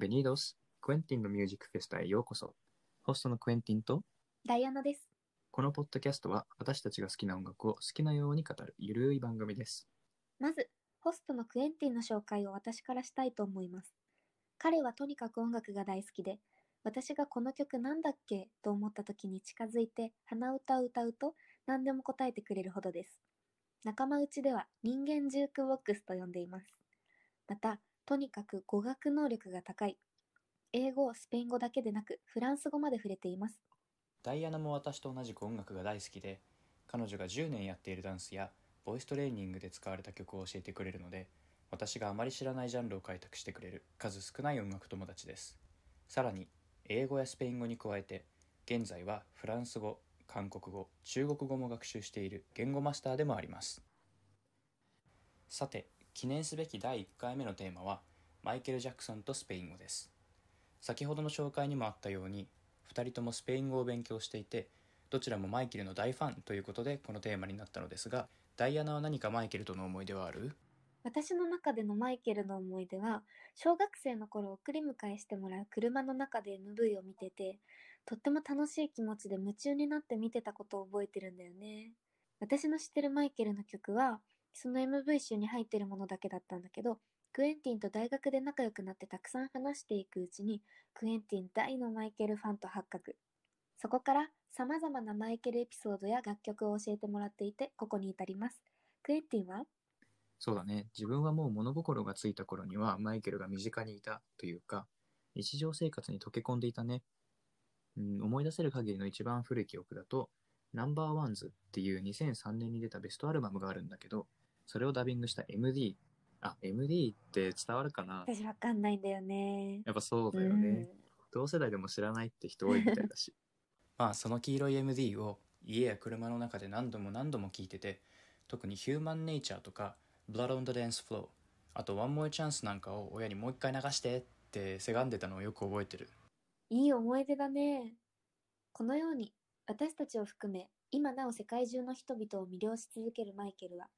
Bienvenidos! クエンティンのミュージックフェスタへようこそ。ホストのクエンティンと、ダイアナです。このポッドキャストは私たちが好きな音楽を好きなように語るゆるい番組です。まず、ホストのクエンティンの紹介を私からしたいと思います。彼はとにかく音楽が大好きで、私がこの曲なんだっけと思った時に近づいて鼻歌を歌うと何でも答えてくれるほどです。仲間内では人間ジュークボックスと呼んでいます。また、とにかく語学能力が高い。英語、スペイン語だけでなくフランス語まで触れています。ダイアナも私と同じく音楽が大好きで彼女が10年やっているダンスやボイストレーニングで使われた曲を教えてくれるので私があまり知らないジャンルを開拓してくれる数少ない音楽友達ですさらに英語やスペイン語に加えて現在はフランス語韓国語中国語も学習している言語マスターでもありますさて記念すべき第1回目のテーマはマイケル・ジャクソンとスペイン語です先ほどの紹介にもあったように2人ともスペイン語を勉強していてどちらもマイケルの大ファンということでこのテーマになったのですがダイアナは何かマイケルとの思い出はある？私の中でのマイケルの思い出は、小学生の頃送り迎えしてもらう車の中で MV を見てて、とっても楽しい気持ちで夢中になって見てたことを覚えてるんだよね。私の知ってるマイケルの曲は、その MV 集に入ってるものだけだったんだけど、クエンティンと大学で仲良くなってたくさん話していくうちに、クエンティン大のマイケルファンと発覚。そこから様々なマイケルエピソードや楽曲を教えてもらっていて、ここに至ります。クエンティンは？そうだね。自分はもう物心がついた頃にはマイケルが身近にいたというか、日常生活に溶け込んでいたね。うん、思い出せる限りの一番古い記憶だと、ナンバーワンズっていう2003年に出たベストアルバムがあるんだけど、それをダビングした MD。あ、MD って伝わるかな？私わかんないんだよね。やっぱそうだよね。同世代でも知らないって人多いみたいだし。まあその黄色い MD を家や車の中で何度も何度も聴いてて特にヒューマンネイチャーとか Blood on the Dance Floor あと One More Chance なんかを親にもう一回流してってせがんでたのをよく覚えてるいい思い出だね。このように、私たちを含め、今なお世界中の人々を魅了し続けるマイケルは、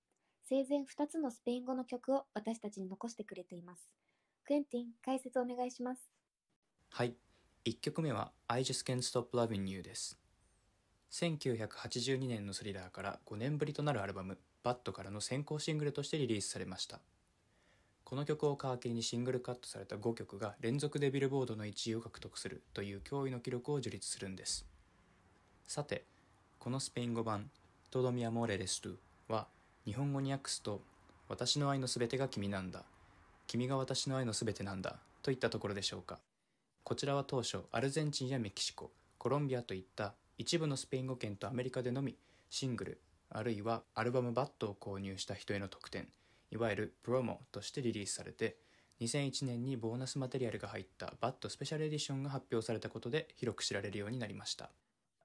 生前2つのスペイン語の曲を私たちに残してくれています。クエンティン、解説お願いします。はい1曲目は I Just Can't Stop Loving You です1982年のスリラーから5年ぶりとなるアルバム「バッドからの先行シングルとしてリリースされましたこの曲を皮切りにシングルカットされた5曲が連続でビルボードの1位を獲得するという驚異の記録を樹立するんですさてこのスペイン語版「トドミアモレレストゥ」日本語に訳すと「私の愛のすべてが君なんだ」「君が私の愛のすべてなんだ」といったところでしょうか。こちらは当初アルゼンチンやメキシココロンビアといった一部のスペイン語圏とアメリカでのみシングルあるいはアルバムバットを購入した人への特典いわゆるプロモとしてリリースされて2001年にボーナスマテリアルが入ったバットスペシャルエディションが発表されたことで広く知られるようになりました。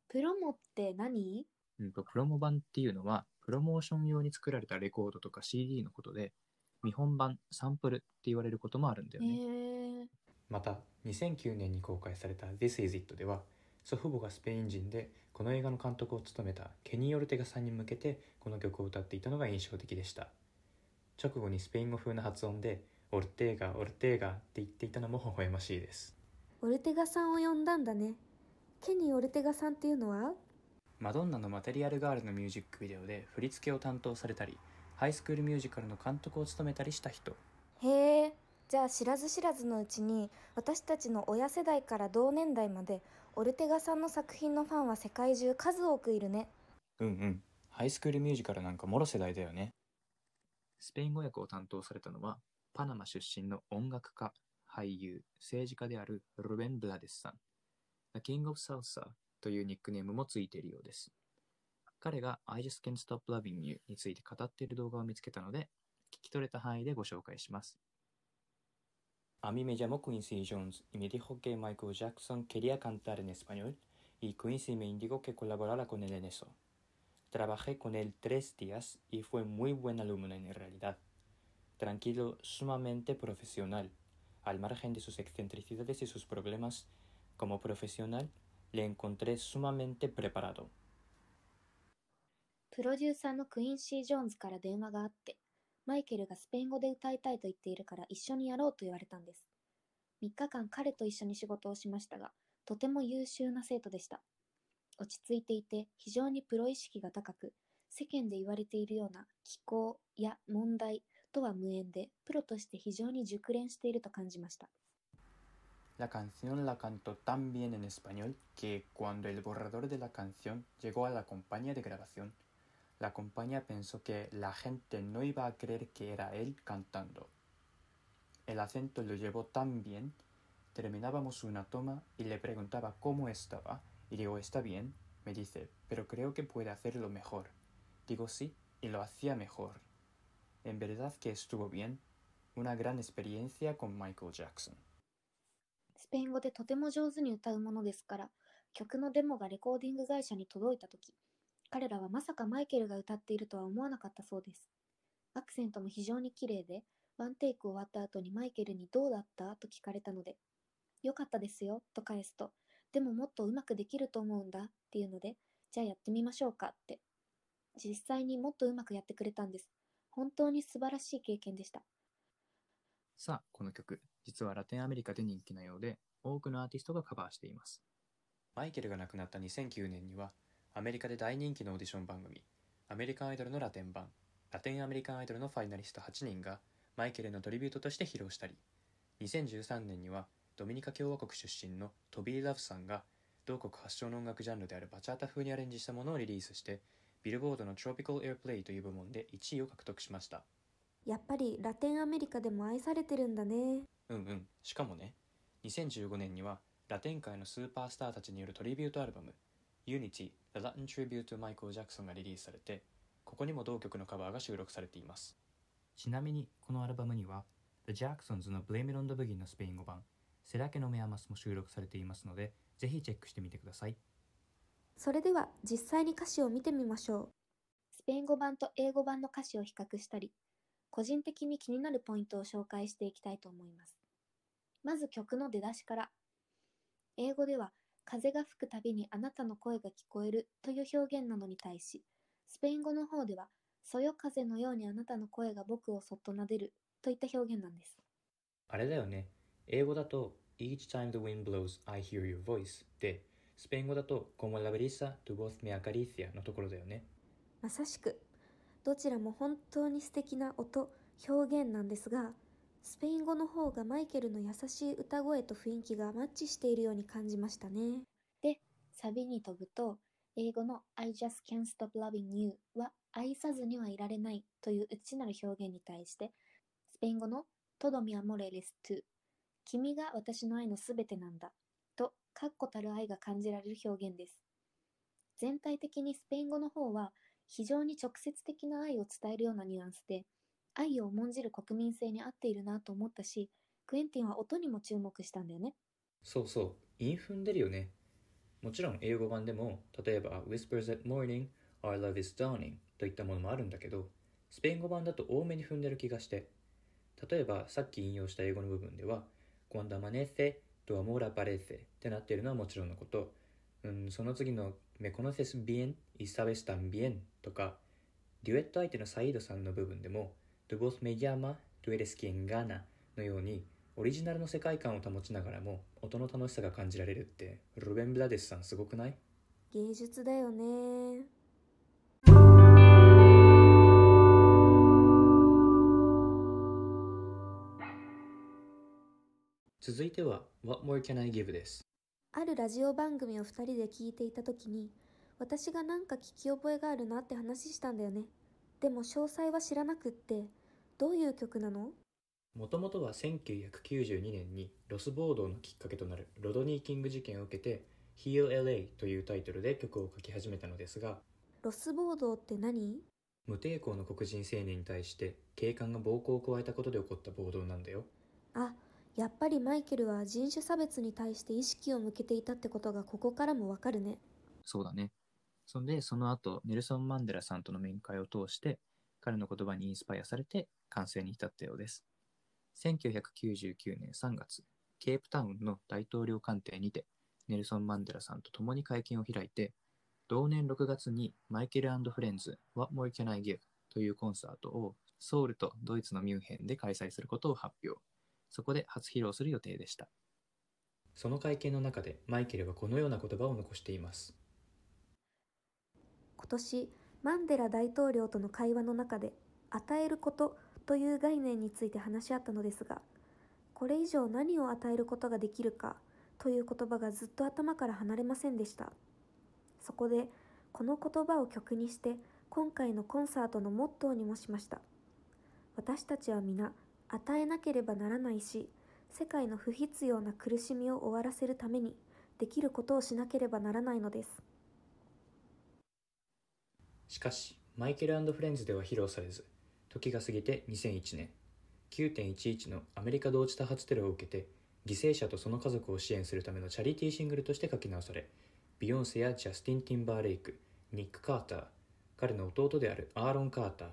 プロモって何？うんと、プロモ版っていうのは、プロモーション用に作られたレコードとか CD のことで、見本版、サンプルって言われることもあるんだよへね。え。また2009年に公開された「This Is It」では祖父母がスペイン人でこの映画の監督を務めたケニー・オルテガさんに向けてこの曲を歌っていたのが印象的でした直後にスペイン語風な発音で「オルテーガオルテーガ」って言っていたのも 微笑ましいですオルテガさんを呼んだんだね。ケニー・オルテガさんっていうのは？マドンナの「マテリアル・ガール」のミュージックビデオで振り付けを担当されたりハイスクールミュージカルの監督を務めたりした人。へえじゃあ知らず知らずのうちに私たちの親世代から同年代までオルテガさんの作品のファンは世界中数多くいるね。うんうん。ハイスクールミュージカルなんかもろ世代だよね。スペイン語訳を担当されたのは、パナマ出身の音楽家、俳優、政治家であるルベン・ブラデスさん。The King of Salsa というニックネームもついているようです。彼が I just can't stop loving you について語っている動画を見つけたので、聞き取れた範囲でご紹介します。A mí me llamó Quincy Jones y me dijo que Michael Jackson quería cantar en español y Quincy me indicó que colaborara con él en eso. Trabajé con él tres días y fue muy buen alumno en realidad. Tranquilo, sumamente profesional. Al margen de sus excentricidades y sus problemas, como profesional, le encontré sumamente preparado. プロデューサーのクインシー・ジョーンズから電話があって、マイケルがスペイン語で歌いたいと言っているから一緒にやろうと言われたんです。3日間彼と一緒に仕事をしましたが、とても優秀な生徒でした。落ち着いていて非常にプロ意識が高く、世間で言われているような気候や問題とは無縁で、プロとして非常に熟練していると感じました。La canción la cantó tan bien en español que cuando el borrador de la canción llegó a la compañía de grabación, la compañía pensó que la gente no iba a creer que era él cantando. El acento lo llevó tan bien, terminábamos una toma y le preguntaba cómo estaba, y digo, está bien, me dice, pero creo que puede hacerlo mejor. Digo sí, y lo hacía mejor. En verdad que estuvo bien, una gran experiencia con Michael Jackson. スペイン語でとても上手に歌うものですから、曲のデモがレコーディング会社に届いたとき、彼らはまさかマイケルが歌っているとは思わなかったそうです。アクセントも非常に綺麗で、ワンテイク終わった後にマイケルにどうだった？と聞かれたので、よかったですよと返すと、でももっとうまくできると思うんだっていうので、じゃあやってみましょうかって。実際にもっとうまくやってくれたんです。本当に素晴らしい経験でした。さあ、この曲、実はラテンアメリカで人気なようで、多くのアーティストがカバーしています。マイケルが亡くなった2009年にはアメリカで大人気のオーディション番組アメリカンアイドルのラテン版ラテンアメリカンアイドルのファイナリスト8人がマイケルのトリビュートとして披露したり2013年にはドミニカ共和国出身のトビー・ラフさんが同国発祥の音楽ジャンルであるバチャータ風にアレンジしたものをリリースしてビルボードの Tropical Airplay という部門で1位を獲得しましたやっぱりラテンアメリカでも愛されてるんだね。うんうん。しかもね2015年にはラテン界のスーパースターたちによるトリビュートアルバム Unity The Latin Tribute to Michael Jackson がリリースされてここにも同曲のカバーが収録されています。ちなみに、このアルバムには、The Jacksons の Blame It on the Boogie のスペイン語版、セラケのメアマスも収録されていますので、ぜひチェックしてみてください。それでは実際に歌詞を見てみましょう。スペイン語版と英語版の歌詞を比較したり、個人的に気になるポイントを紹介していきたいと思います。まず曲の出だしから。英語では、風が吹くたびにあなたの声が聞こえるという表現なのに対し、スペイン語の方では、そよ風のようにあなたの声が僕をそっと撫でるといった表現なんです。あれだよね英語だと Each time the wind blows I hear your voice でスペイン語だと Como la brisa tu voz me acaricia のところだよねまさしくどちらも本当に素敵な音表現なんですがスペイン語の方がマイケルの優しい歌声と雰囲気がマッチしているように感じましたねで、サビに飛ぶと、英語の I just can't stop loving you は愛さずにはいられないという内なる表現に対して、スペイン語の Todo mi amor eres tú 君が私の愛のすべてなんだと確固たる愛が感じられる表現です。全体的にスペイン語の方は非常に直接的な愛を伝えるようなニュアンスで、愛を重んじる国民性に合っているなと思ったし、クエンティンは音にも注目したんだよね。そうそう。韻踏んでるよね。もちろん英語版でも例えば Whispers at morning Our love is dawning といったものもあるんだけどスペイン語版だと多めに踏んでる気がして。例えばさっき引用した英語の部分では Cuando amanece tu amor aparece ってなっているのはもちろんのこと、うん、その次の Me conoces bien y sabes también とかデュエット相手のサイードさんの部分でも Tu voz me llama, tú eres quien gana のようにオリジナルの世界観を保ちながらも音の楽しさが感じられるってルベン・ブラデスさんすごくない？芸術だよね。続いては What More Can I Give ですあるラジオ番組を2人で聞いていた時に私がなんか聞き覚えがあるなって話したんだよね。でも詳細は知らなくってどういう曲なの？もともとは1992年にロス暴動のきっかけとなるロドニー・キング事件を受けて Heal LA というタイトルで曲を書き始めたのですがロス暴動って何？無抵抗の黒人青年に対して警官が暴行を加えたことで起こった暴動なんだよ。あやっぱりマイケルは人種差別に対して意識を向けていたってことがここからもわかるねそうだね。そんで、その後、ネルソン・マンデラさんとの面会を通して、彼の言葉にインスパイアされて完成に至ったようです。1999年3月、ケープタウンの大統領官邸にて、ネルソン・マンデラさんと共に会見を開いて、同年6月にマイケルフレンズ What More Can I Give というコンサートをソウルとドイツのミュンヘンで開催することを発表。そこで初披露する予定でした。その会見の中でマイケルはこのような言葉を残しています。今年マンデラ大統領との会話の中で与えることという概念について話し合ったのですがこれ以上何を与えることができるかという言葉がずっと頭から離れませんでしたそこでこの言葉を曲にして今回のコンサートのモットーにもしました私たちは皆与えなければならないし世界の不必要な苦しみを終わらせるためにできることをしなければならないのです。しかし、マイケルフレンズでは披露されず、時が過ぎて2001年、9.11のアメリカ同時多発テロを受けて、犠牲者とその家族を支援するためのチャリティーシングルとして書き直され、ビヨンセやジャスティン・ティンバーレイク、ニック・カーター、彼の弟であるアーロン・カーター、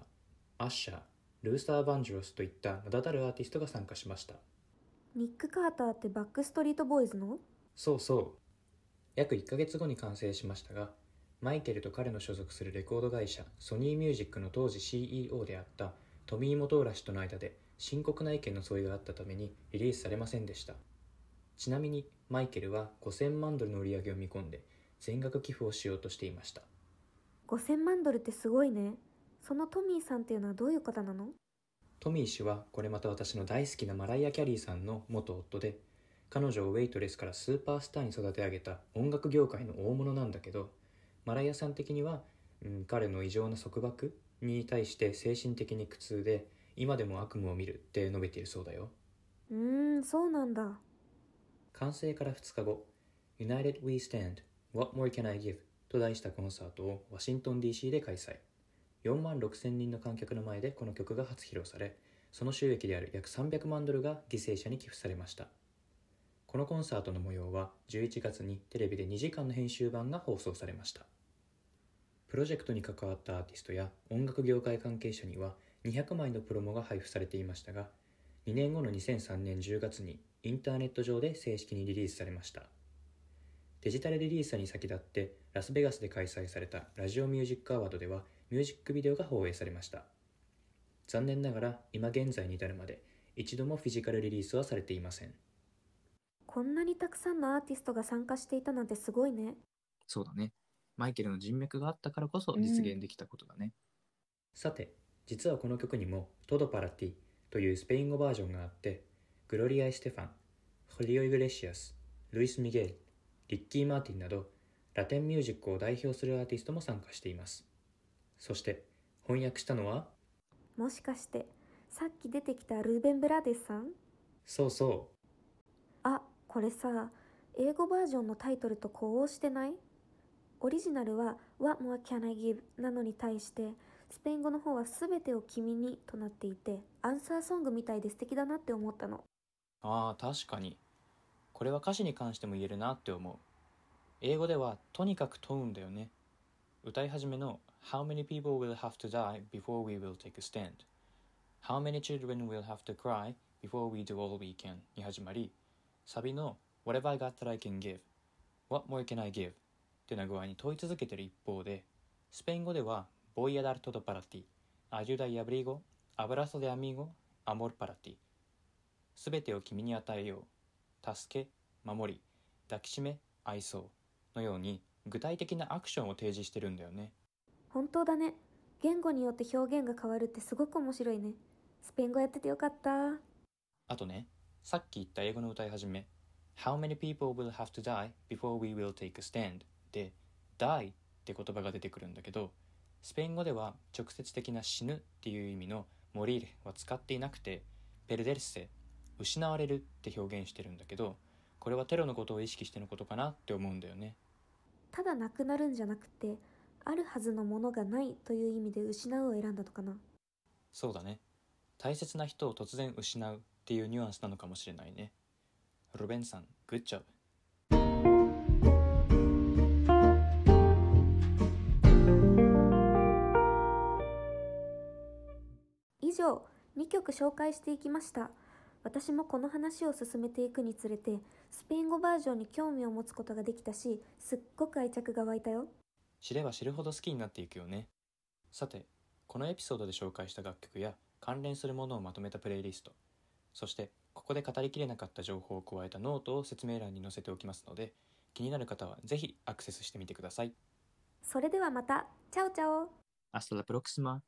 アッシャー、ルースター・バンジュロスといった名だたるアーティストが参加しました。ニック・カーターってバックストリートボーイズの？そうそう。約1ヶ月後に完成しましたが、マイケルと彼の所属するレコード会社ソニーミュージックの当時 CEO であったトミー・モトーラ氏との間で深刻な意見の相違があったためにリリースされませんでしたちなみにマイケルは5000万ドルの売り上げを見込んで全額寄付をしようとしていました5000万ドルってすごいねそのトミーさんっていうのはどういう方なの？トミー氏はこれまた私の大好きなマライア・キャリーさんの元夫で彼女をウェイトレスからスーパースターに育て上げた音楽業界の大物なんだけどマライアさん的には、うん、彼の異常な束縛に対して精神的に苦痛で今でも悪夢を見るって述べているそうだよ。うーんそうなんだ。完成から2日後 United We Stand What More Can I Give? と題したコンサートをワシントン DC で開催4万6千人の観客の前でこの曲が初披露されその収益である約300万ドルが犠牲者に寄付されました。このコンサートの模様は11月にテレビで2時間の編集版が放送されました。プロジェクトに関わったアーティストや音楽業界関係者には200枚のプロモが配布されていましたが2年後の2003年10月にインターネット上で正式にリリースされました。デジタルリリースに先立ってラスベガスで開催されたラジオミュージックアワードではミュージックビデオが放映されました。残念ながら今現在に至るまで一度もフィジカルリリースはされていません。こんなにたくさんのアーティストが参加していたなんてすごいね。そうだね。マイケルの人脈があったからこそ実現できたことだね。さて実はこの曲にも「 Todo Para Ti」というスペイン語バージョンがあってグロリア・エステファンホリオ・イグレシアスルイス・ミゲルリッキー・マーティンなどラテンミュージックを代表するアーティストも参加していますそして翻訳したのは？もしかしてさっき出てきたルーベン・ブラデスさん？そうそあこれさ英語バージョンのタイトルと呼応してない？オリジナルは「What more can I give?」なのに対してスペイン語の方は「すべてを君に」となっていてアンサーソングみたいで素敵だなって思ったの。ああ確かに。これは歌詞に関しても言えるなって思う。英語ではとにかく問うんだよね。歌い始めの How many people will have to die before we will take a stand? How many children will have to cry before we do all we can? に始まりサビの Whatever I got that I can give What more can I give? ってな具合に問い続けてる一方でスペイン語では Voy a dar todo para ti Ayuda y abrigo Abrazo de amigo Amor para ti すべてを君に与えよう助け守り抱きしめ愛そうのように具体的なアクションを提示してるんだよね本当だね。言語によって表現が変わるってすごく面白いね。スペイン語やっててよかった。あとねさっき言った英語の歌い始め。How many people will have to die before we will take a stand? で die って言葉が出てくるんだけどスペイン語では直接的な死ぬっていう意味のモリーレは使っていなくてペルデルセ失われるって表現してるんだけどこれはテロのことを意識してのことかなって思うんだよね。ただなくなるんじゃなくてあるはずのものがないという意味で失うを選んだのかな。そうだね。大切な人を突然失うっていうニュアンスなのかもしれないね。ロベンさんグッジョブ。以上2曲紹介していきました。私もこの話を進めていくにつれてスペイン語バージョンに興味を持つことができたしすっごく愛着が湧いたよ知れば知るほど好きになっていくよね。さてこのエピソードで紹介した楽曲や関連するものをまとめたプレイリスト。そしてここで語りきれなかった情報を加えたノートを説明欄に載せておきますので気になる方はぜひアクセスしてみてください。それではまた。チャオチャオ。Hasta la próxima.